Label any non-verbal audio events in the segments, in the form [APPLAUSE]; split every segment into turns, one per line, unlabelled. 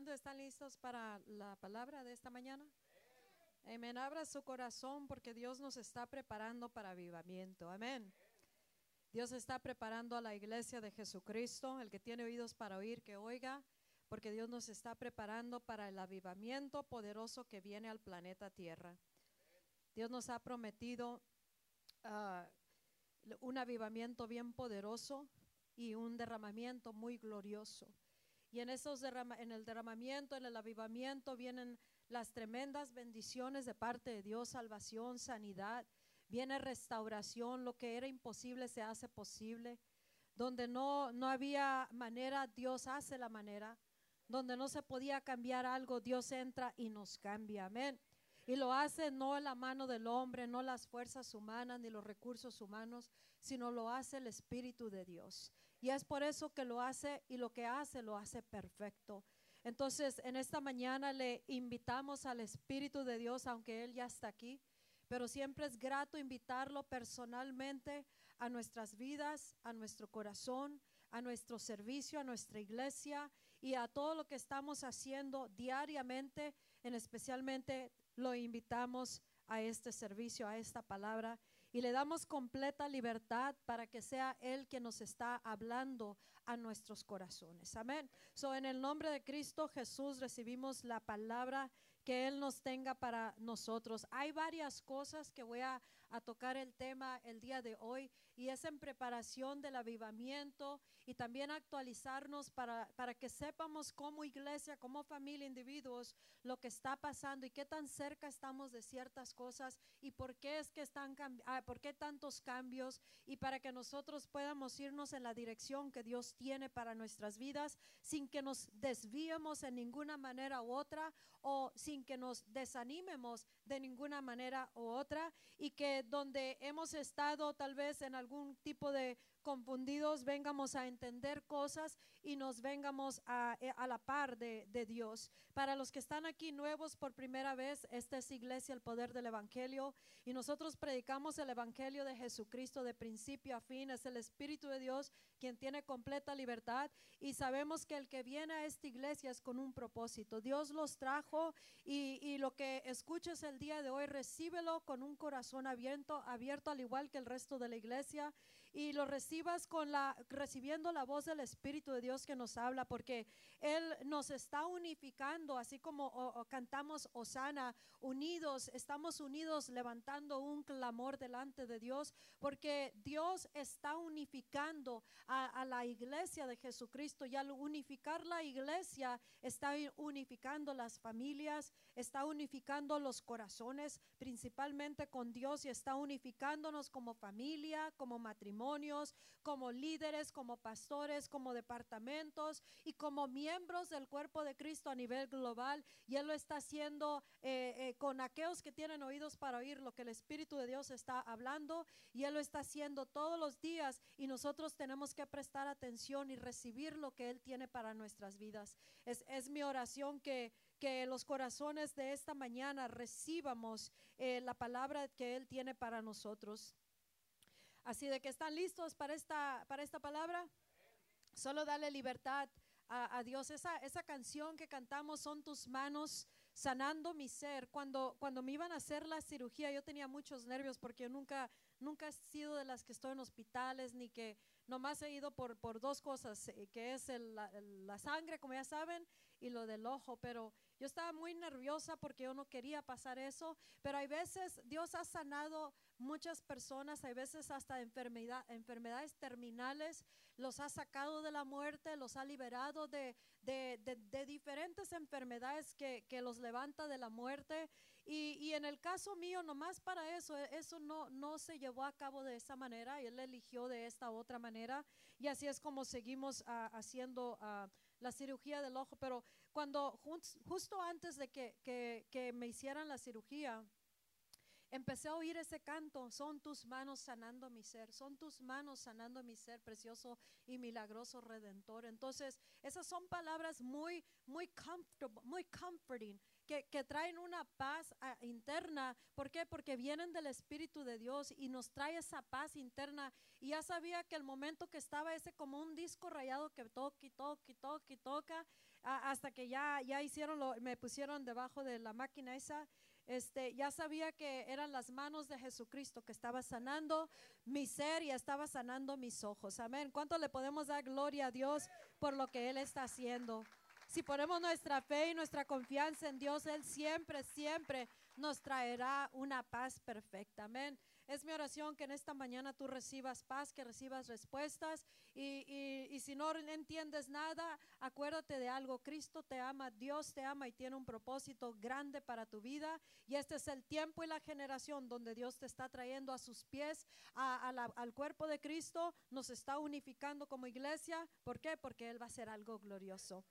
¿Cuántos están listos para la palabra de esta mañana? Amén. Abra su corazón porque Dios nos está preparando para avivamiento. Amén. Dios está preparando a la iglesia de Jesucristo. El que tiene oídos para oír, que oiga, porque Dios nos está preparando para el avivamiento poderoso que viene al planeta Tierra. Dios nos ha prometido ah, un avivamiento bien poderoso y un derramamiento muy glorioso. Y en, esos en el derramamiento, en el avivamiento, vienen las tremendas bendiciones de parte de Dios, salvación, sanidad, viene restauración, lo que era imposible se hace posible. Donde no, no había manera, Dios hace la manera. Donde no se podía cambiar algo, Dios entra y nos cambia. Amén. Y lo hace no la mano del hombre, no las fuerzas humanas ni los recursos humanos, sino lo hace el Espíritu de Dios. Y es por eso que lo hace y lo que hace lo hace perfecto. Entonces, en esta mañana le invitamos al Espíritu de Dios, aunque Él ya está aquí, pero siempre es grato invitarlo personalmente a nuestras vidas, a nuestro corazón, a nuestro servicio, a nuestra iglesia y a todo lo que estamos haciendo diariamente, en especialmente lo invitamos a este servicio, a esta palabra y le damos completa libertad para que sea Él quien nos está hablando a nuestros corazones. Amén. So, en el nombre de Cristo Jesús recibimos la palabra que Él nos tenga para nosotros. Hay varias cosas que voy a, a tocar el tema el día de hoy y es en preparación del avivamiento y también actualizarnos para, para que sepamos como iglesia, como familia, individuos, lo que está pasando y qué tan cerca estamos de ciertas cosas y por qué es que están, ah, por qué tantos cambios y para que nosotros podamos irnos en la dirección que Dios tiene para nuestras vidas sin que nos desviemos en ninguna manera u otra o sin que nos desanimemos de ninguna manera u otra y que donde hemos estado tal vez en algún tipo de confundidos vengamos a entender cosas y nos vengamos a, eh, a la par de, de, Dios. Para los que están aquí nuevos por primera vez, esta es Iglesia, el poder del Evangelio, y nosotros predicamos el Evangelio de Jesucristo de principio a fin. Es el Espíritu de Dios quien tiene completa libertad y sabemos que el que viene a esta iglesia es con un propósito. Dios los trajo y, y lo que escuches el día de hoy, recíbelo con un corazón abierto, abierto al igual que el resto de la iglesia y lo recibas con la recibiendo la voz del Espíritu de Dios que nos habla porque él nos está unificando así como cantamos Osana unidos estamos unidos levantando un clamor delante de Dios porque Dios está unificando a, a la iglesia de Jesucristo y al unificar la iglesia está unificando las familias está unificando los corazones principalmente con Dios y está unificándonos como familia como matrimonio como líderes, como pastores, como departamentos y como miembros del cuerpo de Cristo a nivel global. Y Él lo está haciendo eh, eh, con aquellos que tienen oídos para oír lo que el Espíritu de Dios está hablando. Y Él lo está haciendo todos los días y nosotros tenemos que prestar atención y recibir lo que Él tiene para nuestras vidas. Es, es mi oración que que los corazones de esta mañana recibamos eh, la palabra que Él tiene para nosotros. Así de que están listos para esta, para esta palabra. Solo dale libertad a, Dios. Esa, esa canción que cantamos, son tus manos sanando mi ser. Cuando, cuando me iban a hacer la cirugía, yo tenía muchos nervios porque yo nunca, nunca he sido de las que estoy en hospitales, ni que nomás he ido por, por dos cosas, eh, que es la, la, sangre, como ya saben, y lo del ojo. Pero yo estaba muy nerviosa porque yo no quería pasar eso. Pero hay veces Dios ha sanado muchas personas, hay veces hasta enfermedad, enfermedades terminales, los ha sacado de la muerte, los ha liberado de, de, de, diferentes enfermedades que, que, los levanta de la muerte. Y, y, en el caso mío, nomás para eso, e, eso no, no se llevó a cabo de esa manera, él eligió de esta otra manera. Y así es como seguimos uh, haciendo uh, la cirugía del ojo. Pero cuando justo antes de que, que, que me hicieran la cirugía, empecé a oír ese canto, son tus manos sanando mi ser, son tus manos sanando mi ser, precioso y milagroso redentor. Entonces, esas son palabras muy, muy comfortable, muy comforting, que, que traen una paz ah, interna. ¿Por qué? Porque vienen del Espíritu de Dios y nos trae esa paz interna. Y ya sabía que el momento que estaba ese como un disco rayado que toca y toca y toca y toca, hasta que ya, ya hicieron lo, me pusieron debajo de la máquina esa este, ya sabía que eran las manos de Jesucristo que estaba sanando mi ser y estaba sanando mis ojos. Amén. ¿Cuánto le podemos dar gloria a Dios por lo que Él está haciendo? Si ponemos nuestra fe y nuestra confianza en Dios, Él siempre, siempre nos traerá una paz perfecta. Amén. Es mi oración que en esta mañana tú recibas paz, que recibas respuestas y, y, si no entiendes nada, acuérdate de algo. Cristo te ama, Dios te ama y tiene un propósito grande para tu vida. Y este es el tiempo y la generación donde Dios te está trayendo a sus pies, al cuerpo de Cristo, nos está unificando como iglesia. ¿Por qué? Porque Él va a hacer algo glorioso.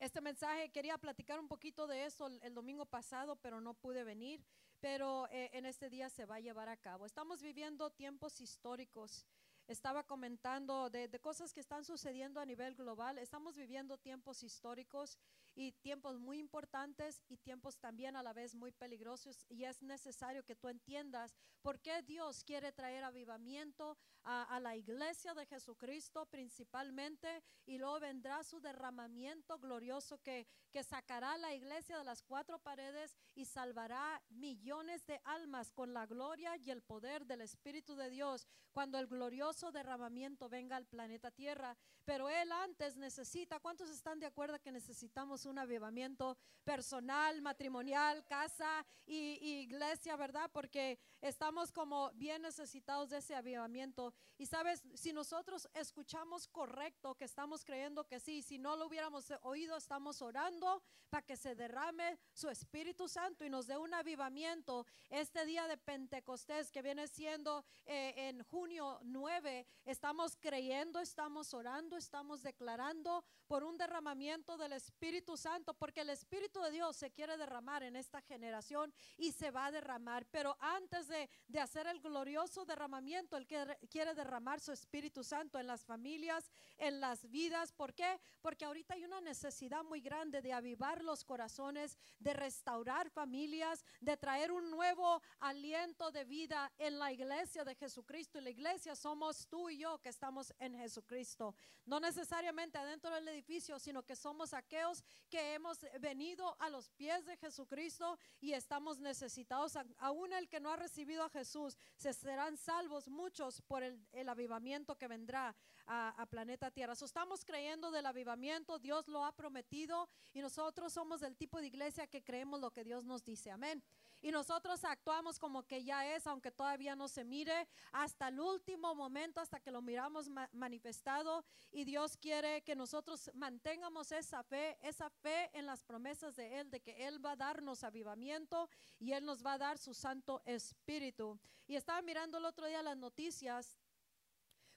Este mensaje quería platicar un poquito de eso el domingo pasado, pero no pude venir pero eh, en este día se va a llevar a cabo. Estamos viviendo tiempos históricos. Estaba comentando de, de, cosas que están sucediendo a nivel global. Estamos viviendo tiempos históricos y tiempos muy importantes y tiempos también a la vez muy peligrosos. Y es necesario que tú entiendas por qué Dios quiere traer avivamiento a, la iglesia de Jesucristo principalmente y luego vendrá su derramamiento glorioso que, que sacará a la iglesia de las cuatro paredes y salvará millones de almas con la gloria y el poder del Espíritu de Dios cuando el glorioso derramamiento venga al planeta Tierra. Pero Él antes necesita, ¿cuántos están de acuerdo que necesitamos un avivamiento personal, matrimonial, casa y, iglesia, verdad? Porque estamos como bien necesitados de ese avivamiento. Y sabes, si nosotros escuchamos correcto, que estamos creyendo que sí, si no lo hubiéramos oído, estamos orando para que se derrame su Espíritu Santo y nos dé un avivamiento. Este día de Pentecostés que viene siendo eh, en junio 9, estamos creyendo, estamos orando, estamos declarando por un derramamiento del Espíritu Santo, porque el Espíritu de Dios se quiere derramar en esta generación y se va a derramar. Pero antes de, de hacer el glorioso derramamiento, quiere quiere derramar su Espíritu Santo en las familias, en las vidas. ¿Por qué? Porque ahorita hay una necesidad muy grande de avivar los corazones, de restaurar familias, de traer un nuevo aliento de vida en la iglesia de Jesucristo. Y la iglesia somos tú y yo que estamos en Jesucristo. No necesariamente adentro del edificio, sino que somos aquellos que hemos venido a los pies de Jesucristo y estamos necesitados. Aún el que no ha recibido a Jesús, se serán salvos muchos por el el, avivamiento que vendrá a, planeta Tierra. estamos creyendo del avivamiento, Dios lo ha prometido y nosotros somos del tipo de iglesia que creemos lo que Dios nos dice. Amén. Y nosotros actuamos como que ya es, aunque todavía no se mire, hasta el último momento, hasta que lo miramos manifestado. Y Dios quiere que nosotros mantengamos esa fe, esa fe en las promesas de Él, de que Él va a darnos avivamiento y Él nos va a dar su Santo Espíritu. Y estaba mirando el otro día las noticias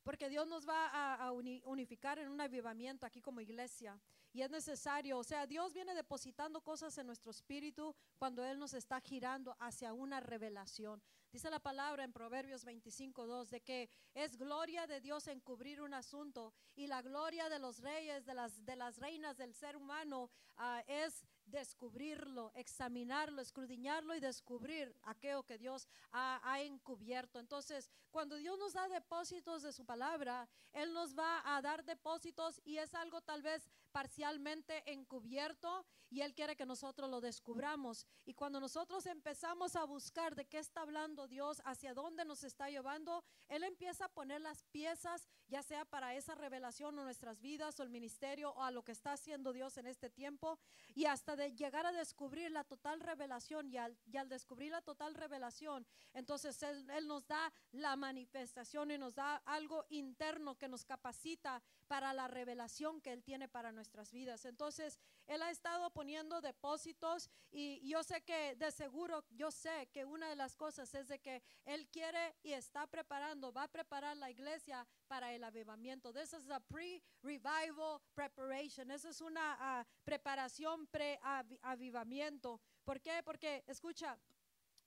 porque Dios nos va a, unificar en un avivamiento aquí como iglesia. Y es necesario, o sea, Dios viene depositando cosas en nuestro espíritu cuando Él nos está girando hacia una revelación. Dice la palabra en Proverbios 25.2 de que es gloria de Dios encubrir un asunto y la gloria de los reyes, de las, de las reinas del ser humano uh, es descubrirlo, examinarlo, escudriñarlo y descubrir aquello que Dios ha, encubierto. Entonces, cuando Dios nos da depósitos de su palabra, Él nos va a dar depósitos y es algo tal vez parcialmente encubierto y Él quiere que nosotros lo descubramos. Y cuando nosotros empezamos a buscar de qué está hablando Dios, hacia dónde nos está llevando, Él empieza a poner las piezas, ya sea para esa revelación o nuestras vidas o el ministerio o a lo que está haciendo Dios en este tiempo y hasta de llegar a descubrir la total revelación y al, descubrir la total revelación, entonces él, él, nos da la manifestación y nos da algo interno que nos capacita para la revelación que Él tiene para nuestras vidas. Entonces, Él ha estado poniendo depósitos y yo sé que de seguro, yo sé que una de las cosas es de que Él quiere y está preparando, va a preparar la iglesia para el avivamiento. This is a pre-revival preparation. Esa es una ah, preparación pre-avivamiento. ¿Por qué? Porque, escucha,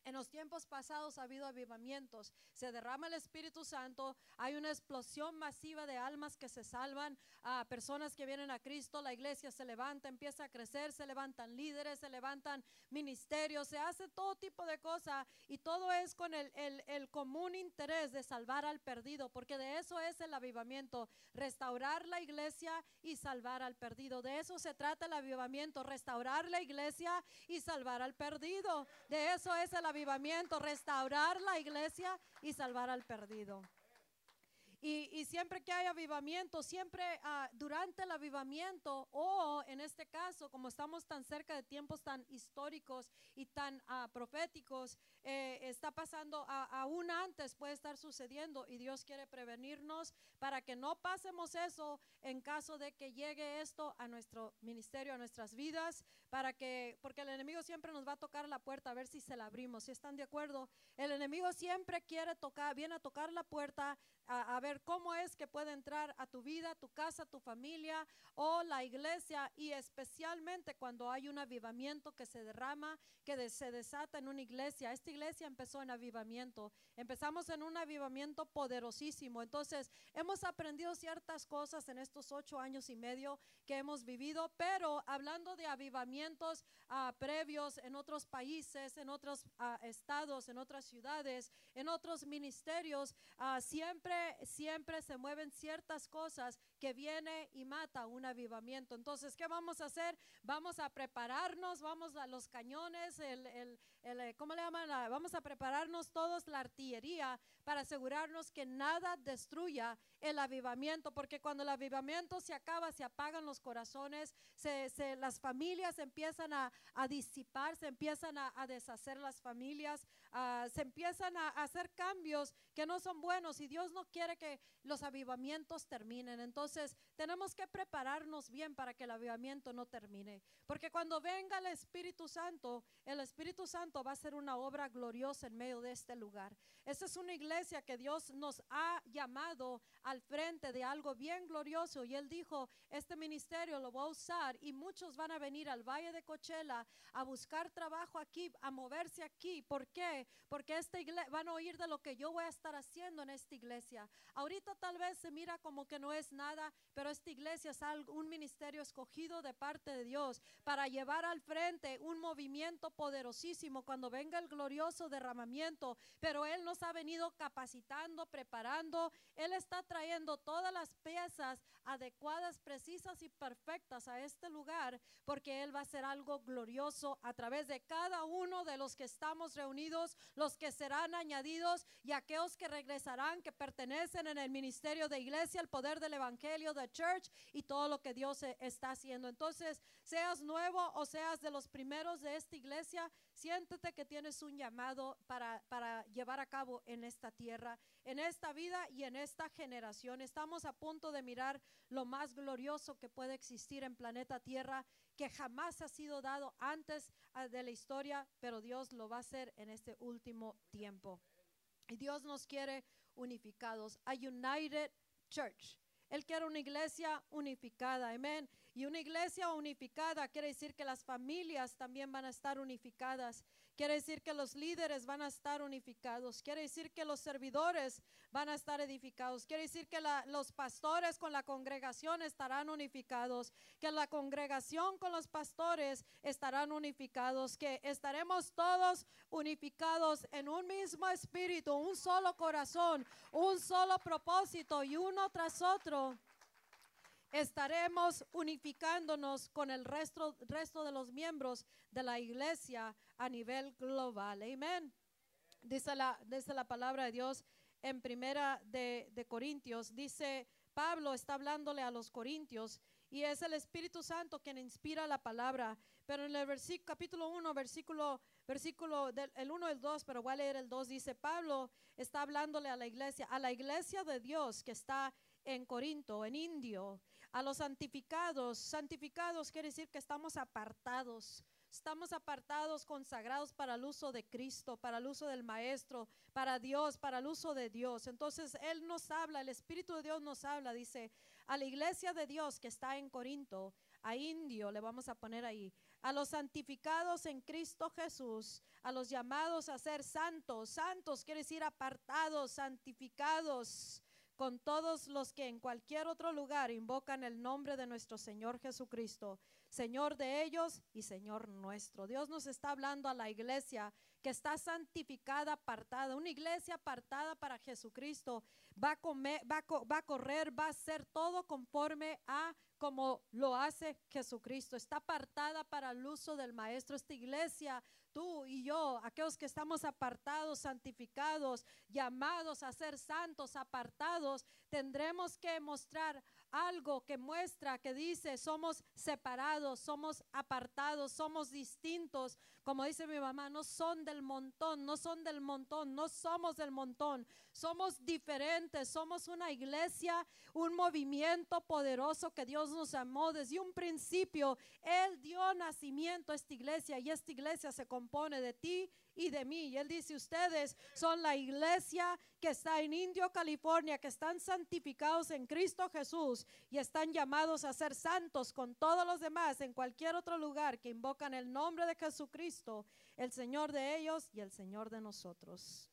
En los tiempos pasados ha habido avivamientos, se derrama el Espíritu Santo, hay una explosión masiva de almas que se salvan, a personas que vienen a Cristo, la iglesia se levanta, empieza a crecer, se levantan líderes, se levantan ministerios, se hace todo tipo de cosas y todo es con el, el, el común interés de salvar al perdido, porque de eso es el avivamiento, restaurar la iglesia y salvar al perdido. De eso se trata el avivamiento, restaurar la iglesia y salvar al perdido. De eso es el avivamiento, restaurar la iglesia y salvar al perdido. Y, y siempre que hay avivamiento, siempre ah, durante el avivamiento o en este caso, como estamos tan cerca de tiempos tan históricos y tan ah, proféticos, eh, está pasando aún antes, puede estar sucediendo y Dios quiere prevenirnos para que no pasemos eso en caso de que llegue esto a nuestro ministerio, a nuestras vidas, para que, porque el enemigo siempre nos va a tocar la puerta a ver si se la abrimos, si están de acuerdo. El enemigo siempre quiere tocar, viene a tocar la puerta a, a ver cómo es que puede entrar a tu vida, tu casa, tu familia o la iglesia y especialmente cuando hay un avivamiento que se derrama, que de- se desata en una iglesia. Esta iglesia empezó en avivamiento. Empezamos en un avivamiento poderosísimo. Entonces, hemos aprendido ciertas cosas en estos ocho años y medio que hemos vivido, pero hablando de avivamientos ah, previos en otros países, en otros ah, estados, en otras ciudades, en otros ministerios, ah, siempre, siempre se mueven ciertas cosas que viene y mata un avivamiento. Entonces, ¿qué vamos a hacer? Vamos a prepararnos, vamos a los cañones, el, el, eh, ¿cómo le llaman? Vamos a prepararnos todos la artillería para asegurarnos que nada destruya el avivamiento, porque cuando el avivamiento se acaba, se apagan los corazones, se, se- las familias empiezan a, a disipar, se empiezan a, a deshacer las familias, ah, se empiezan a, hacer cambios que no son buenos y Dios no quiere que los avivamientos terminen. Entonces tenemos que prepararnos bien para que el avivamiento no termine, porque cuando venga el Espíritu Santo, el Espíritu Santo va a hacer una obra gloriosa en medio de este lugar. Esta es una iglesia que Dios nos ha llamado al frente de algo bien glorioso y Él dijo, este ministerio lo voy a usar y muchos van a venir al Valle de Coachella a buscar trabajo aquí, a moverse aquí. ¿Por qué? Porque esta iglesia van a oír de lo que yo voy a estar haciendo en esta iglesia. Ahorita tal vez se mira como que no es nada, pero esta iglesia es algo- un ministerio escogido de parte de Dios para llevar al frente un movimiento poderosísimo cuando venga el glorioso derramamiento. Pero Él nos ha venido capacitando, preparando. Él está trayendo todas las piezas adecuadas, precisas y perfectas a este lugar, porque Él va a hacer algo glorioso a través de cada uno de los que estamos reunidos, los que serán añadidos y aquellos que regresarán, que pertenecen en el ministerio de iglesia, el poder del evangelio, de church y todo lo que Dios eh, está haciendo. Entonces, seas nuevo o seas de los primeros de esta iglesia, siéntete que tienes un llamado para, para llevar a cabo en esta tierra, en esta vida y en esta generación. Estamos a punto de mirar lo más glorioso que puede existir en planeta Tierra, que jamás ha sido dado antes ah, de la historia, pero Dios lo va a hacer en este último tiempo. Y Dios nos quiere unificados, a United Church. Él quiere una iglesia unificada, amén. Y una iglesia unificada quiere decir que las familias también van a estar unificadas. Quiere decir que los líderes van a estar unificados. Quiere decir que los servidores van a estar edificados. Quiere decir que los pastores con la congregación estarán unificados. Que la congregación con los pastores estarán unificados. Que estaremos todos unificados en un mismo espíritu, un solo corazón, un solo propósito y uno tras otro estaremos unificándonos con el resto, resto de los miembros de la iglesia a nivel global. Amén. Dice la, la palabra de Dios en primera de, de Corintios. Dice, Pablo está hablándole a los corintios y es el Espíritu Santo quien inspira la palabra. Pero en el versículo, capítulo 1, versículo, versículo del el 1 y el 2, pero voy a leer el 2, dice, Pablo está hablándole a la iglesia, a la iglesia de Dios que está en Corinto, en Indio, a los santificados. Santificados quiere decir que estamos apartados. Estamos apartados, consagrados para el uso de Cristo, para el uso del Maestro, para Dios, para el uso de Dios. Entonces Él nos habla, el Espíritu de Dios nos habla, dice, a la iglesia de Dios que está en Corinto, a indio, le vamos a poner ahí, a los santificados en Cristo Jesús, a los llamados a ser santos. Santos quiere decir apartados, santificados con todos los que en cualquier otro lugar invocan el nombre de nuestro Señor Jesucristo, Señor de ellos y Señor nuestro. Dios nos está hablando a la iglesia está santificada, apartada, una iglesia apartada para Jesucristo. Va, a, va a correr, va a hacer todo conforme a como lo hace Jesucristo. Está apartada para el uso del Maestro. Esta iglesia tú y yo, aquellos que estamos apartados, santificados, llamados a ser santos, apartados, tendremos que mostrar algo que muestra, que dice, somos separados, somos apartados, somos distintos. Como dice mi mamá, no son del montón, no son del montón, no somos del montón, somos diferentes, somos una iglesia, un movimiento poderoso que Dios nos amó desde un principio. Él dio nacimiento a esta iglesia y esta iglesia se compone de ti y de mí. Y él dice, ustedes son la iglesia que está en Indio, California, que están santificados en Cristo Jesús y están llamados a ser santos con todos los demás en cualquier otro lugar que invocan el nombre de Jesucristo, el Señor de ellos y el Señor de nosotros.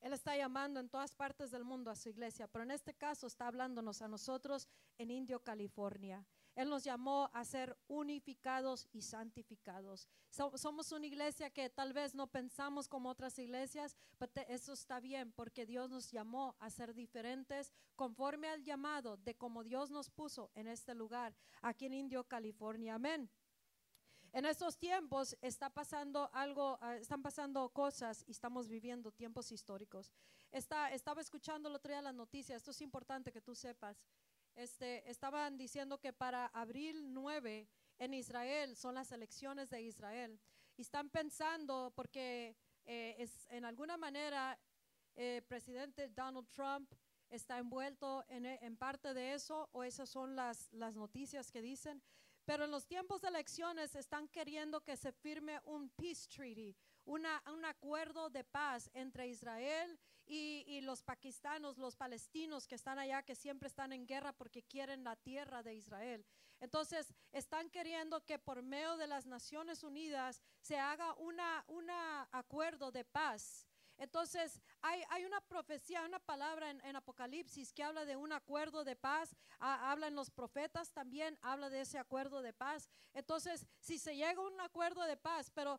Él está llamando en todas partes del mundo a su iglesia, pero en este caso está hablándonos a nosotros en Indio, California. Él nos llamó a ser unificados y santificados. somos una iglesia que tal vez no pensamos como otras iglesias, pero eso está bien porque Dios nos llamó a ser diferentes conforme al llamado de como Dios nos puso en este lugar, aquí en Indio, California. Amén. En estos tiempos está pasando algo, ah, están pasando cosas y estamos viviendo tiempos históricos. Está, estaba escuchando el otro día las noticias, esto es importante que tú sepas este, estaban diciendo que para abril 9 en Israel son las elecciones de Israel. Y están pensando, porque eh, en alguna manera el eh, presidente Donald Trump está envuelto en, en, parte de eso, o esas son las, las noticias que dicen. Pero en los tiempos de elecciones están queriendo que se firme un peace treaty, una, un acuerdo de paz entre Israel y, los pakistanos, los palestinos que están allá, que siempre están en guerra porque quieren la tierra de Israel. Entonces, están queriendo que por medio de las Naciones Unidas se haga un acuerdo de paz entonces, hay, una profecía, una palabra en, Apocalipsis que habla de un acuerdo de paz, habla en los profetas también, habla de ese acuerdo de paz. Entonces, si se llega a un acuerdo de paz, pero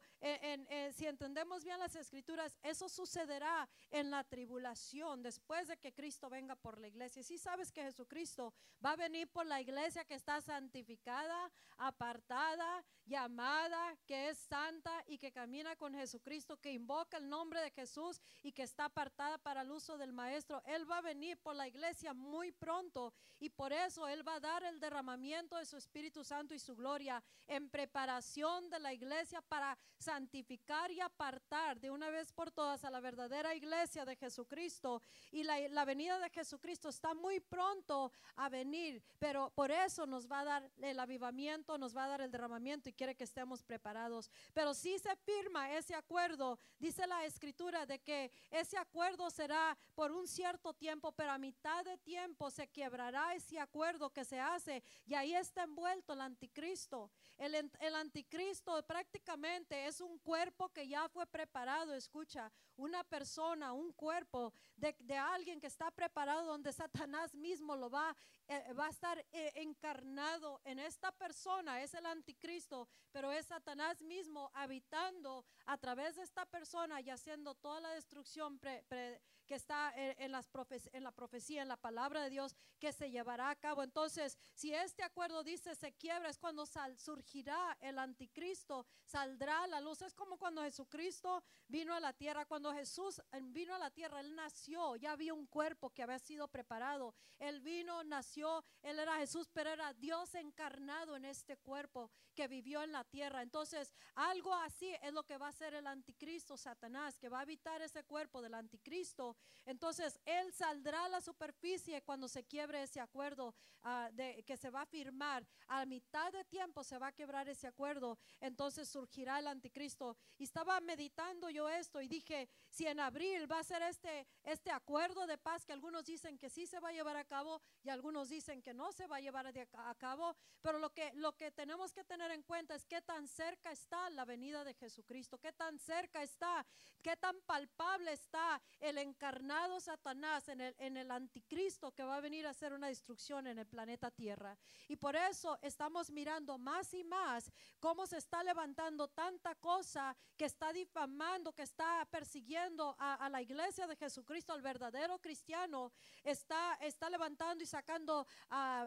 si entendemos bien las escrituras, eso sucederá en la tribulación, después de que Cristo venga por la iglesia. Si sabes que Jesucristo va a venir por la iglesia que está santificada, apartada, llamada, que es santa y que camina con Jesucristo, que invoca el nombre de Jesús y que está apartada para el uso del Maestro. Él va a venir por la iglesia muy pronto y por eso Él va a dar el derramamiento de su Espíritu Santo y su gloria en preparación de la iglesia para santificar y apartar de una vez por todas a la verdadera iglesia de Jesucristo. Y la, la venida de Jesucristo está muy pronto a venir, pero por eso nos va a dar el avivamiento, nos va a dar el derramamiento y quiere que estemos preparados. Pero si se firma ese acuerdo, dice la escritura de que ese acuerdo será por un cierto tiempo, pero a mitad de tiempo se quebrará ese acuerdo que se hace y ahí está envuelto el anticristo. El, el anticristo prácticamente es un cuerpo que ya fue preparado, escucha, una persona, un cuerpo de, de alguien que está preparado donde [LAUGHS] Satanás mismo lo va, eh, va a estar eh, encarnado en esta persona, es el anticristo, pero es Satanás mismo habitando a través de esta persona y haciendo toda la destrucción que está en, las en la profecía, en la palabra de Dios, que se llevará a cabo. Entonces, si este acuerdo dice se quiebra, es cuando surgirá el anticristo, saldrá la luz. Es como cuando Jesucristo vino a la tierra, cuando Jesús vino a la tierra, Él nació, ya había un cuerpo que había sido preparado. Él vino, nació, Él era Jesús, pero era Dios encarnado en este cuerpo que vivió en la tierra. Entonces, algo así es lo que va a ser el anticristo, Satanás, que va a habitar ese cuerpo del anticristo Entonces, Él saldrá a la superficie cuando se quiebre ese acuerdo ah, de, que se va a firmar. A mitad de tiempo se va a quebrar ese acuerdo. Entonces surgirá el anticristo. Y estaba meditando yo esto y dije, si en abril va a ser este, este acuerdo de paz que algunos dicen que sí se va a llevar a cabo y algunos dicen que no se va a llevar a cabo, pero lo que, lo que tenemos que tener en cuenta es qué tan cerca está la venida de Jesucristo, qué tan cerca está, qué tan palpable está el encarnado Satanás en el, en el anticristo que va a venir a hacer una destrucción en el planeta Tierra. Y por eso estamos mirando más y más cómo se está levantando tanta cosa que está difamando, que está persiguiendo a, la iglesia de Jesucristo, al verdadero cristiano, está, está levantando y sacando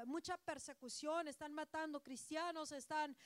mucha persecución, están matando cristianos, están,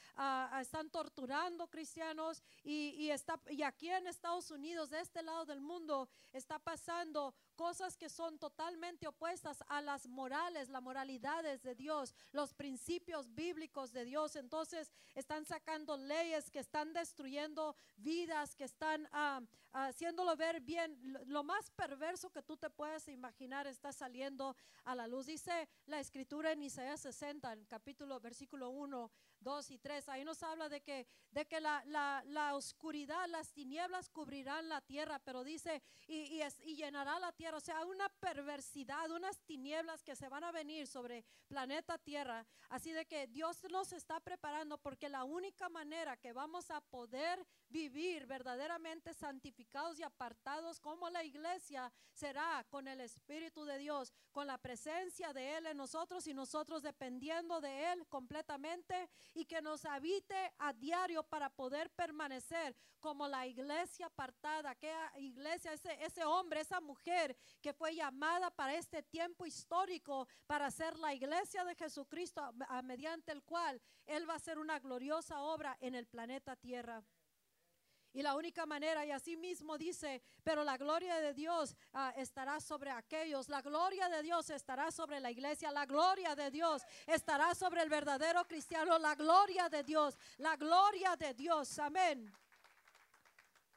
están torturando cristianos. Y, está, y aquí en Estados Unidos, de este lado del mundo, está pasando cosas que son totalmente opuestas a las morales, las moralidades de Dios, los principios bíblicos de Dios. Entonces están sacando leyes que están destruyendo vidas, que están ah, haciéndolo ver bien. Lo más perverso que tú te puedes imaginar está saliendo a la luz. Dice la escritura en Isaías 60, en capítulo, versículo 1. 2 y 3. Ahí nos habla de que, de que la, la, la oscuridad, las tinieblas cubrirán la tierra, pero dice, y, y, llenará la tierra. O sea, una perversidad, unas tinieblas que se van a venir sobre planeta Tierra. Así de que Dios nos está preparando porque la única manera que vamos a poder vivir verdaderamente santificados y apartados como la iglesia será con el Espíritu de Dios, con la presencia de Él en nosotros y nosotros dependiendo de Él completamente y que nos habite a diario para poder permanecer como la iglesia apartada, que iglesia, ese, ese hombre, esa mujer que fue llamada para este tiempo histórico para ser la iglesia de Jesucristo, a, mediante el cual Él va a hacer una gloriosa obra en el planeta Tierra. Y la única manera, y así mismo dice, pero la gloria de Dios ah, estará sobre aquellos, la gloria de Dios estará sobre la iglesia, la gloria de Dios estará sobre el verdadero cristiano, la gloria de Dios, la gloria de Dios, amén.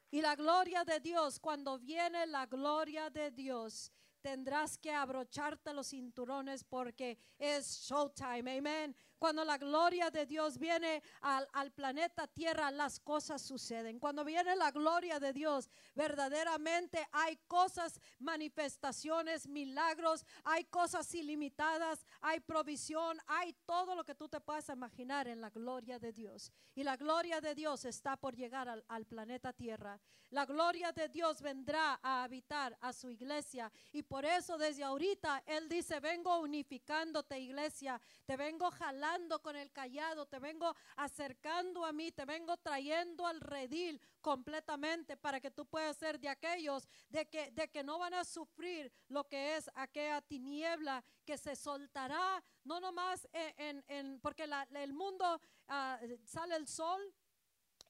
Y la gloria de Dios, cuando viene la gloria de Dios, tendrás que abrocharte los cinturones porque es showtime, amén. Cuando la gloria de Dios viene al, planeta Tierra, las cosas suceden. Cuando viene la gloria de Dios, verdaderamente hay cosas, manifestaciones, milagros, hay cosas ilimitadas, hay provisión, hay todo lo que tú te puedas imaginar en la gloria de Dios. Y la gloria de Dios está por llegar al, al planeta Tierra. La gloria de Dios vendrá a habitar a su iglesia. Y por eso desde ahorita Él dice, vengo unificándote iglesia, te vengo jalando con el callado, te vengo acercando a mí, te vengo trayendo al redil completamente para que tú puedas ser de aquellos de que, de que no van a sufrir lo que es aquella tiniebla que se soltará, no nomás en, en, porque el mundo ah, sale el sol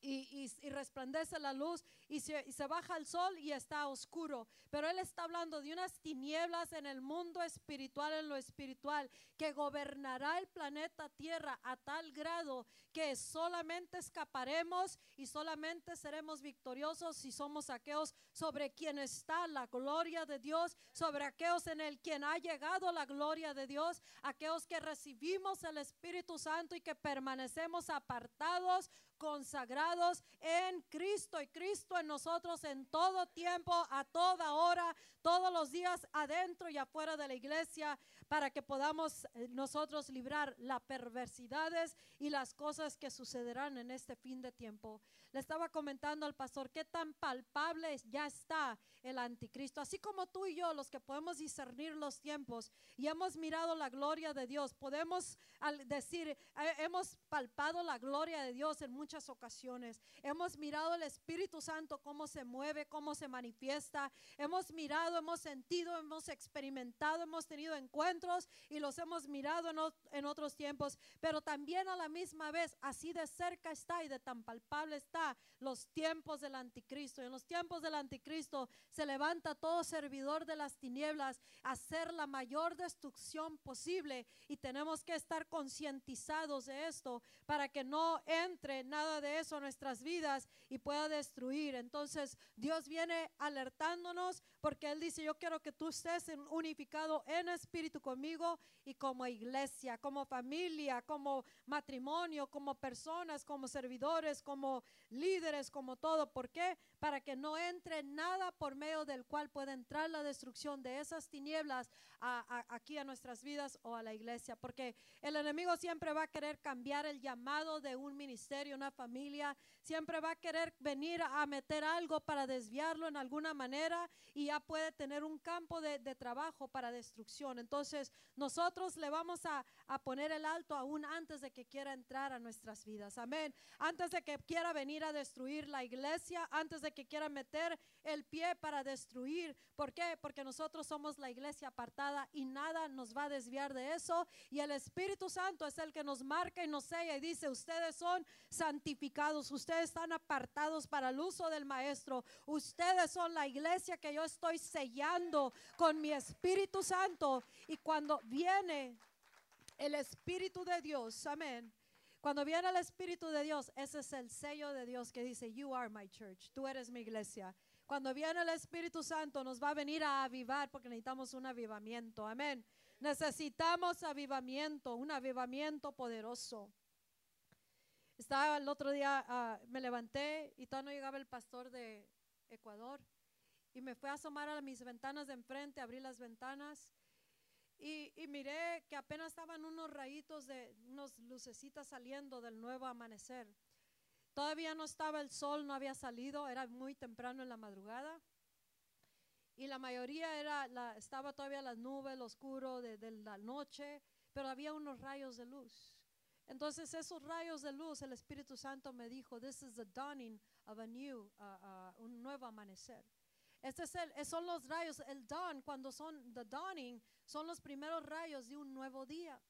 y, y, resplandece la luz y se, baja el sol y está oscuro. Pero Él está hablando de unas tinieblas en el mundo espiritual, en lo espiritual, que gobernará el planeta Tierra a tal grado que solamente escaparemos y solamente seremos victoriosos si somos aquellos sobre quien está la gloria de Dios, sobre aquellos en el quien ha llegado la gloria de Dios, aquellos que recibimos el Espíritu Santo y que permanecemos apartados consagrados en Cristo y Cristo en nosotros en todo tiempo, a toda hora, todos los días, adentro y afuera de la iglesia, para que podamos eh, nosotros librar las perversidades y las cosas que sucederán en este fin de tiempo. Le estaba comentando al pastor qué tan palpable ya está el anticristo, así como tú y yo, los que podemos discernir los tiempos y hemos mirado la gloria de Dios, podemos decir, eh, hemos palpado la gloria de Dios en muchas ocasiones, hemos mirado el Espíritu Santo cómo se mueve, cómo se manifiesta, hemos mirado, hemos sentido, hemos experimentado, hemos tenido encuentros y los hemos mirado en, otros tiempos, pero también a la misma vez, así de cerca está y de tan palpable está los tiempos del anticristo. En los tiempos del anticristo se levanta todo servidor de las tinieblas a hacer la mayor destrucción posible y tenemos que estar concientizados de esto para que no entre nada de eso a nuestras vidas y pueda destruir. Entonces Dios viene alertándonos porque Él dice, yo quiero que tú estés unificado en espíritu conmigo y como iglesia, como familia, como matrimonio, como personas, como servidores, como líderes, como todo. ¿Por qué? Para que no entre nada por medio del cual pueda entrar la destrucción de esas tinieblas aquí a nuestras vidas o a la iglesia. Porque el enemigo siempre va a querer cambiar el llamado de un ministerio, una familia. Siempre va a querer venir a meter algo para desviarlo en alguna manera y ya puede tener un campo de, trabajo para destrucción. Entonces nosotros le vamos a, a poner el alto aún antes de que quiera entrar a nuestras vidas. Amén. Antes de que quiera venir a destruir la iglesia, antes de que quiera meter el pie para destruir. ¿Por qué? Porque nosotros somos la iglesia apartada y nada nos va a desviar de eso. Y el Espíritu Santo es el que nos marca y nos sella y dice, ustedes son santificados, ustedes están apartados para el uso del Maestro, ustedes son la iglesia que yo estoy sellando con mi Espíritu Santo. Y cuando viene el Espíritu de Dios, amén. Cuando viene el Espíritu de Dios, ese es el sello de Dios que dice, You are my church, tú eres mi iglesia. Cuando viene el Espíritu Santo, nos va a venir a avivar porque necesitamos un avivamiento. Amén. Necesitamos avivamiento, un avivamiento poderoso. Estaba el otro día, ah, me levanté y todavía no llegaba el pastor de Ecuador. Y me fui a asomar a mis ventanas de enfrente, abrí las ventanas y, y, miré que apenas estaban unos rayitos de unos lucecitas saliendo del nuevo amanecer. Todavía no estaba el sol, no había salido, era muy temprano en la madrugada. Y la mayoría era, la, estaba todavía las nubes, lo oscuro de, de, la noche, pero había unos rayos de luz. Entonces esos rayos de luz, el Espíritu Santo me dijo, this is the dawning of a new, uh, uh, un nuevo amanecer. Este es el, son los rayos, el dawn, cuando son the dawning, son los primeros rayos de un nuevo día.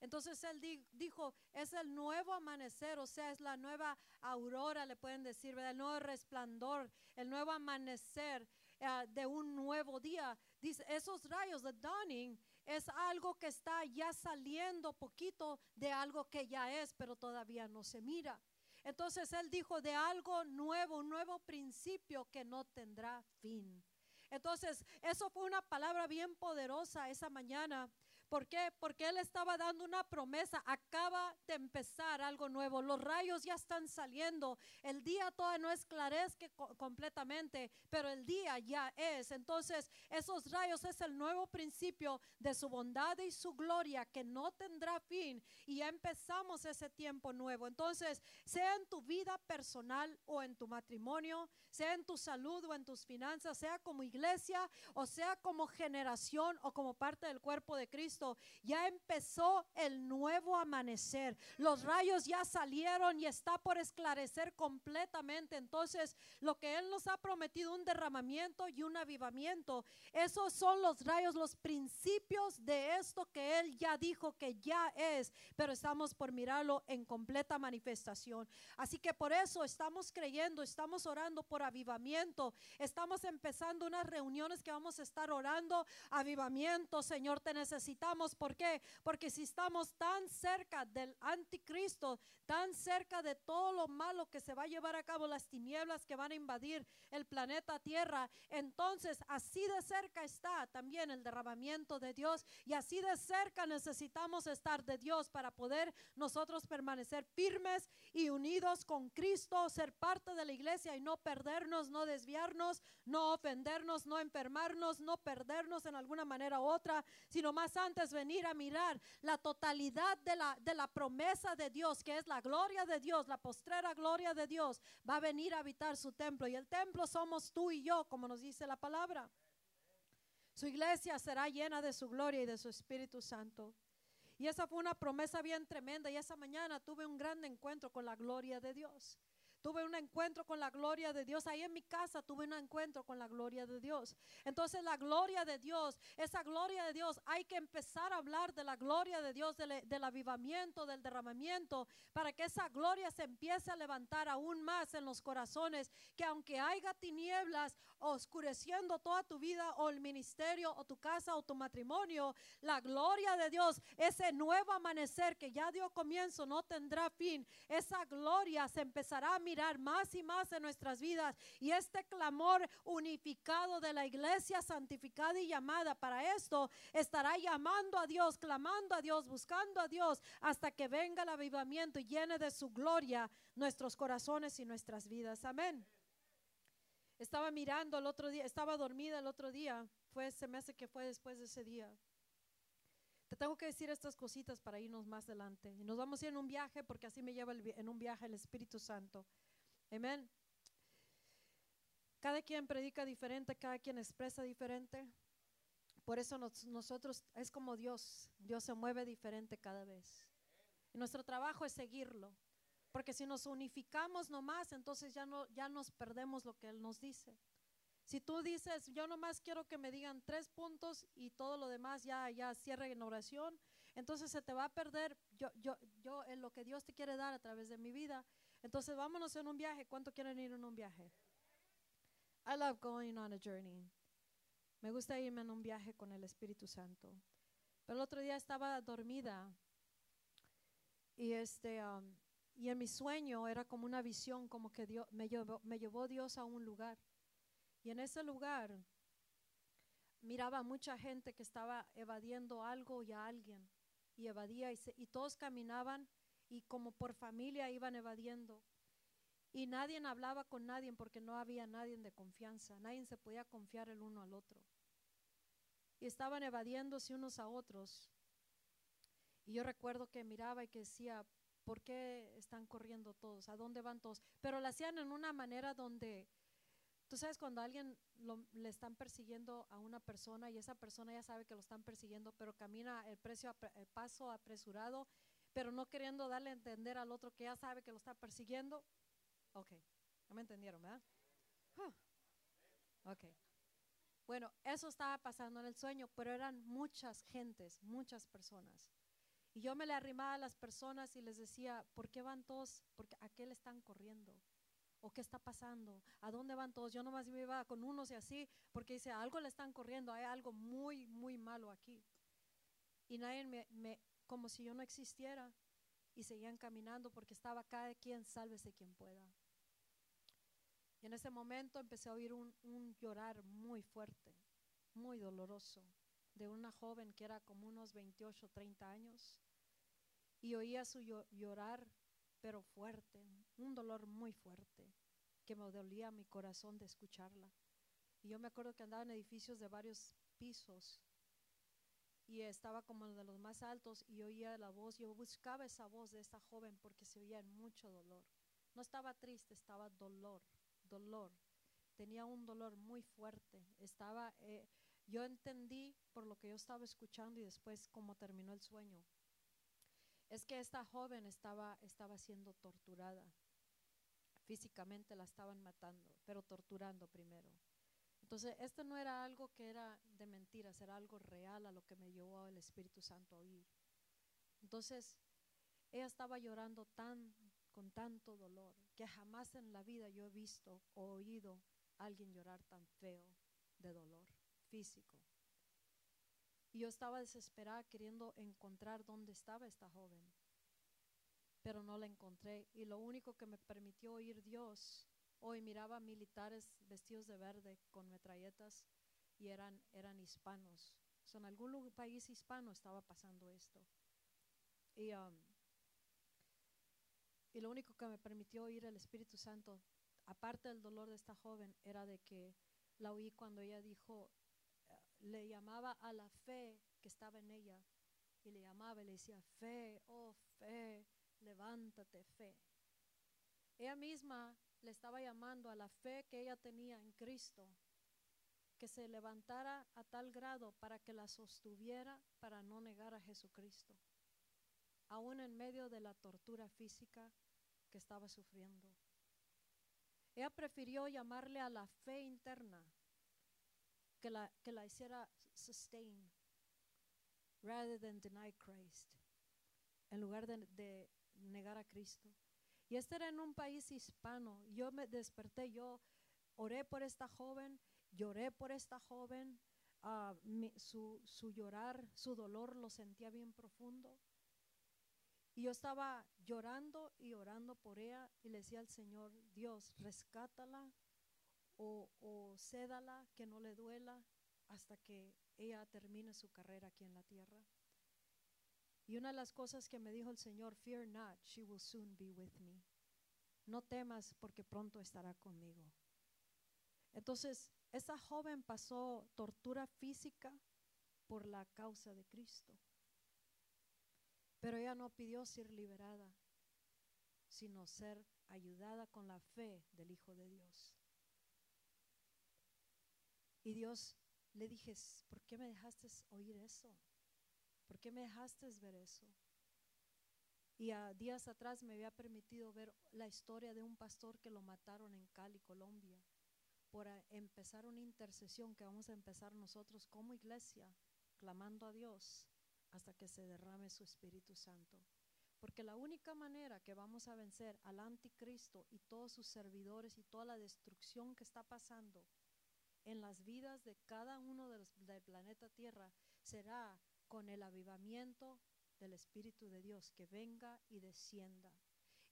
Entonces él dijo, es el nuevo amanecer, o sea, es la nueva aurora, le pueden decir, el nuevo resplandor, el nuevo amanecer eh, de un nuevo día. Dice, esos rayos, the dawning, es algo que está ya saliendo poquito de algo que ya es, pero todavía no se mira. Entonces él dijo de algo nuevo, un nuevo principio que no tendrá fin. Entonces, eso fue una palabra bien poderosa esa mañana ¿Por qué? Porque Él estaba dando una promesa. Acaba de empezar algo nuevo. Los rayos ya están saliendo. El día todavía no esclarezque completamente, pero el día ya es. Entonces, esos rayos es el nuevo principio de su bondad y su gloria que no tendrá fin. Y ya empezamos ese tiempo nuevo. Entonces, sea en tu vida personal o en tu matrimonio, sea en tu salud o en tus finanzas, sea como iglesia o sea como generación o como parte del cuerpo de Cristo ya empezó el nuevo amanecer. Los rayos ya salieron y está por esclarecer completamente. Entonces, lo que Él nos ha prometido, un derramamiento y un avivamiento, esos son los rayos, los principios de esto que Él ya dijo que ya es, pero estamos por mirarlo en completa manifestación. Así que por eso estamos creyendo, estamos orando por avivamiento, estamos empezando unas reuniones que vamos a estar orando, avivamiento, Señor, te necesitamos ¿Por qué? Porque si estamos tan cerca del anticristo, tan cerca de todo lo malo que se va a llevar a cabo, las tinieblas que van a invadir el planeta Tierra, entonces así de cerca está también el derramamiento de Dios y así de cerca necesitamos estar de Dios para poder nosotros permanecer firmes y unidos con Cristo, ser parte de la iglesia y no perdernos, no desviarnos, no ofendernos, no enfermarnos, no perdernos en alguna manera u otra, sino más antes venir a mirar la totalidad de la, de la promesa de Dios, que es la gloria de Dios, la postrera gloria de Dios, va a venir a habitar su templo. Y el templo somos tú y yo, como nos dice la palabra. Su iglesia será llena de su gloria y de su Espíritu Santo. Y esa fue una promesa bien tremenda. Y esa mañana tuve un gran encuentro con la gloria de Dios. Tuve un encuentro con la gloria de Dios. Ahí en mi casa tuve un encuentro con la gloria de Dios. Entonces la gloria de Dios, esa gloria de Dios, hay que empezar a hablar de la gloria de Dios, del, del avivamiento, del derramamiento, para que esa gloria se empiece a levantar aún más en los corazones, que aunque haya tinieblas oscureciendo toda tu vida o el ministerio o tu casa o tu matrimonio, la gloria de Dios, ese nuevo amanecer que ya dio comienzo, no tendrá fin. Esa gloria se empezará a mirar más y más en nuestras vidas y este clamor unificado de la iglesia santificada y llamada para esto estará llamando a Dios, clamando a Dios, buscando a Dios hasta que venga el avivamiento y llene de su gloria nuestros corazones y nuestras vidas. Amén. Estaba mirando el otro día, estaba dormida el otro día, fue, se me hace que fue después de ese día. Te tengo que decir estas cositas para irnos más adelante. Nos vamos a ir en un viaje porque así me lleva en un viaje el Espíritu Santo. Amén. Cada quien predica diferente, cada quien expresa diferente. Por eso nosotros es como Dios. Dios se mueve diferente cada vez. Nuestro trabajo es seguirlo. Porque si nos unificamos nomás, entonces ya, no, ya nos perdemos lo que Él nos dice. Si tú dices, yo nomás quiero que me digan tres puntos y todo lo demás ya, ya cierre en oración, entonces se te va a perder yo, yo, yo en lo que Dios te quiere dar a través de mi vida. Entonces vámonos en un viaje. ¿Cuánto quieren ir en un viaje? I love going on a journey. Me gusta irme en un viaje con el Espíritu Santo. Pero el otro día estaba dormida y este um, y en mi sueño era como una visión, como que Dios me llevó, me llevó Dios a un lugar. Y en ese lugar miraba mucha gente que estaba evadiendo algo y a alguien. Y evadía y, y todos caminaban y como por familia iban evadiendo. Y nadie hablaba con nadie porque no había nadie de confianza. Nadie se podía confiar el uno al otro. Y estaban evadiéndose unos a otros. Y yo recuerdo que miraba y que decía, ¿por qué están corriendo todos? ¿A dónde van todos? Pero lo hacían en una manera donde Tú sabes cuando alguien le están persiguiendo a una persona y esa persona ya sabe que lo están persiguiendo, pero camina el, precio, el paso apresurado, pero no queriendo darle a entender al otro que ya sabe que lo está persiguiendo. Ok, no me entendieron, ¿verdad? Ok. Bueno, eso estaba pasando en el sueño, pero eran muchas gentes, muchas personas. Y yo me le arrimaba a las personas y les decía, ¿por qué van todos? Porque a qué le están corriendo. ¿O qué está pasando? ¿A dónde van todos? Yo nomás me iba con unos y así, porque dice, algo le están corriendo, hay algo muy, muy malo aquí. Y nadie me como si yo no existiera, y seguían caminando porque estaba cada quien, sálvese quien pueda. Y en ese momento empecé a oír un, un llorar muy fuerte, muy doloroso, de una joven que era como unos 28, 30 años, y oía su llorar pero fuerte, un dolor muy fuerte, que me dolía mi corazón de escucharla. Y yo me acuerdo que andaba en edificios de varios pisos y estaba como de los más altos y oía la voz, yo buscaba esa voz de esta joven porque se oía en mucho dolor. No estaba triste, estaba dolor, dolor. Tenía un dolor muy fuerte. Estaba, eh, yo entendí por lo que yo estaba escuchando y después cómo terminó el sueño es que esta joven estaba, estaba siendo torturada. Físicamente la estaban matando, pero torturando primero. Entonces, esto no era algo que era de mentiras, era algo real a lo que me llevó el Espíritu Santo a oír. Entonces, ella estaba llorando tan, con tanto dolor, que jamás en la vida yo he visto o oído a alguien llorar tan feo de dolor físico. Y yo estaba desesperada queriendo encontrar dónde estaba esta joven. Pero no la encontré. Y lo único que me permitió oír Dios, hoy miraba militares vestidos de verde con metralletas y eran, eran hispanos. en algún país hispano estaba pasando esto. Y, um, y lo único que me permitió oír el Espíritu Santo, aparte del dolor de esta joven, era de que la oí cuando ella dijo, le llamaba a la fe que estaba en ella y le llamaba y le decía, fe, oh fe, levántate, fe. Ella misma le estaba llamando a la fe que ella tenía en Cristo, que se levantara a tal grado para que la sostuviera para no negar a Jesucristo, aún en medio de la tortura física que estaba sufriendo. ella prefirió llamarle a la fe interna que la, que la hiciera sustain rather than deny Christ, en lugar de, de negar a Cristo. Y este era en un país hispano. Yo me desperté, yo oré por esta joven, lloré por esta joven, mi- su, su llorar, su dolor lo sentía bien profundo. Y yo estaba llorando y orando por ella y le decía al Señor, Dios, rescátala o, o cédala, que no le duela hasta que ella termine su carrera aquí en la tierra. Y una de las cosas que me dijo el Señor, fear not, she will soon be with me. No temas porque pronto estará conmigo. Entonces, esa joven pasó tortura física por la causa de Cristo. Pero ella no pidió ser liberada, sino ser ayudada con la fe del Hijo de Dios. Y Dios le dije, ¿por qué me dejaste oír eso? ¿Por qué me dejaste ver eso? Y a días atrás me había permitido ver la historia de un pastor que lo mataron en Cali, Colombia, por empezar una intercesión que vamos a empezar nosotros como iglesia, clamando a Dios hasta que se derrame su Espíritu Santo. Porque la única manera que vamos a vencer al anticristo y todos sus servidores y toda la destrucción que está pasando en las vidas de cada uno de los, del planeta Tierra será con el avivamiento del Espíritu de Dios que venga y descienda.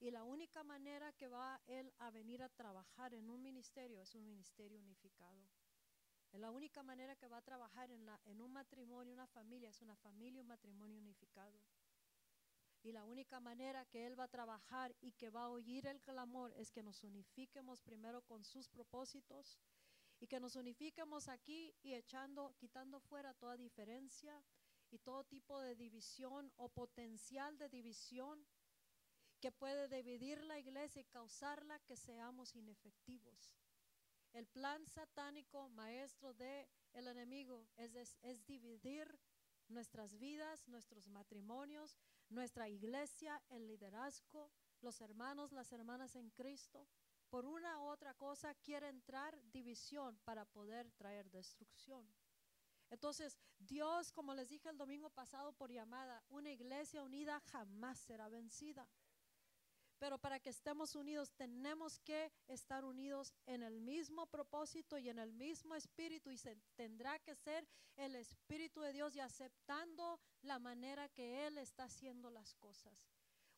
Y la única manera que va Él a venir a trabajar en un ministerio es un ministerio unificado. Es la única manera que va a trabajar en, la, en un matrimonio, una familia, es una familia, un matrimonio unificado. Y la única manera que Él va a trabajar y que va a oír el clamor es que nos unifiquemos primero con sus propósitos y que nos unifiquemos aquí y echando, quitando fuera toda diferencia y todo tipo de división o potencial de división que puede dividir la iglesia y causarla que seamos inefectivos. El plan satánico maestro de el enemigo es, es dividir nuestras vidas, nuestros matrimonios, nuestra iglesia, el liderazgo, los hermanos, las hermanas en Cristo. Por una u otra cosa quiere entrar división para poder traer destrucción. Entonces, Dios, como les dije el domingo pasado por llamada, una iglesia unida jamás será vencida. Pero para que estemos unidos tenemos que estar unidos en el mismo propósito y en el mismo espíritu y se tendrá que ser el espíritu de Dios y aceptando la manera que Él está haciendo las cosas.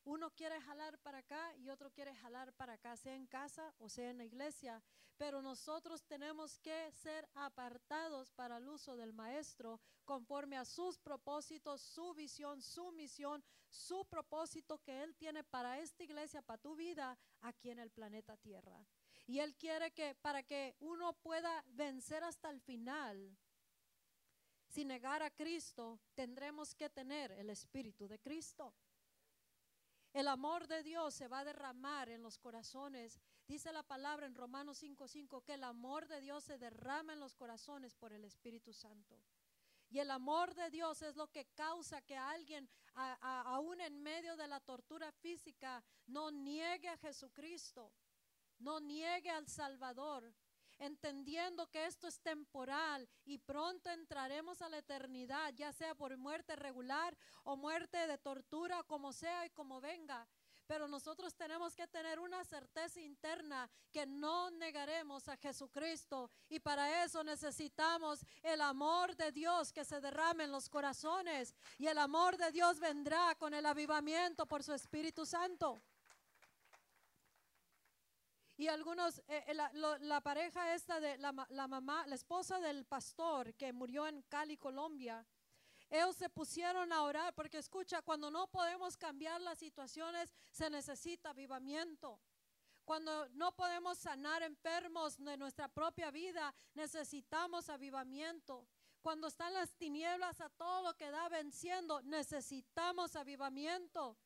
Uno quiere jalar para acá y otro quiere jalar para acá, sea en casa o sea en la iglesia. Pero nosotros tenemos que ser apartados para el uso del Maestro conforme a sus propósitos, su visión, su misión, su propósito que Él tiene para esta iglesia, para tu vida aquí en el planeta Tierra. Y Él quiere que para que uno pueda vencer hasta el final, sin negar a Cristo, tendremos que tener el Espíritu de Cristo. El amor de Dios se va a derramar en los corazones. Dice la palabra en Romanos 5:5 que el amor de Dios se derrama en los corazones por el Espíritu Santo. Y el amor de Dios es lo que causa que alguien, a- aún en medio de la tortura física, no niegue a Jesucristo, no niegue al Salvador, entendiendo que esto es temporal y pronto entraremos a la eternidad, ya sea por muerte regular o muerte de tortura, como sea y como venga. Pero nosotros tenemos que tener una certeza interna que no negaremos a Jesucristo y para eso necesitamos el amor de Dios que se derrame en los corazones y el amor de Dios vendrá con el avivamiento por su Espíritu Santo. Y algunos, eh, eh, la, lo- la pareja esta de la, la mamá, la esposa del pastor que murió en Cali, Colombia, ellos se pusieron a orar porque escucha, cuando no podemos cambiar las situaciones, se necesita avivamiento. Cuando no podemos sanar enfermos de nuestra propia vida, necesitamos avivamiento. Cuando están las tinieblas a todo lo que da venciendo, necesitamos avivamiento.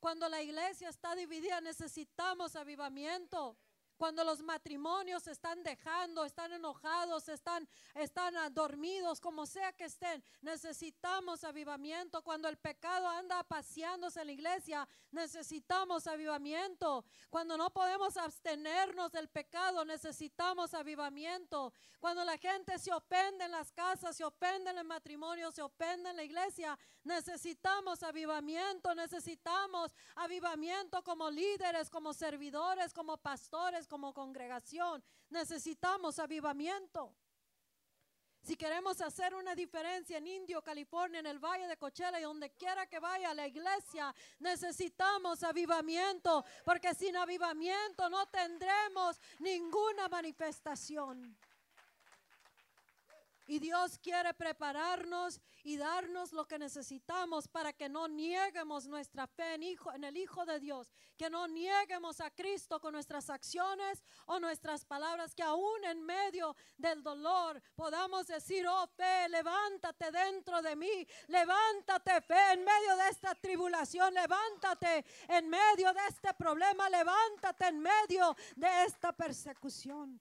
Cuando la iglesia está dividida, necesitamos avivamiento. Cuando los matrimonios están dejando, están enojados, están, están dormidos, como sea que estén, necesitamos avivamiento. Cuando el pecado anda paseándose en la iglesia, necesitamos avivamiento. Cuando no podemos abstenernos del pecado, necesitamos avivamiento. Cuando la gente se ofende en las casas, se ofende en el matrimonio, se ofende en la iglesia, necesitamos avivamiento, necesitamos avivamiento como líderes, como servidores, como pastores, como congregación. Necesitamos avivamiento. Si queremos hacer una diferencia en Indio, California, en el Valle de Coachella y donde quiera que vaya la iglesia, necesitamos avivamiento, porque sin avivamiento no tendremos ninguna manifestación. Y Dios quiere prepararnos y darnos lo que necesitamos para que no nieguemos nuestra fe en, hijo, en el Hijo de Dios, que no nieguemos a Cristo con nuestras acciones o nuestras palabras, que aún en medio del dolor podamos decir, oh fe, levántate dentro de mí, levántate fe en medio de esta tribulación, levántate en medio de este problema, levántate en medio de esta persecución.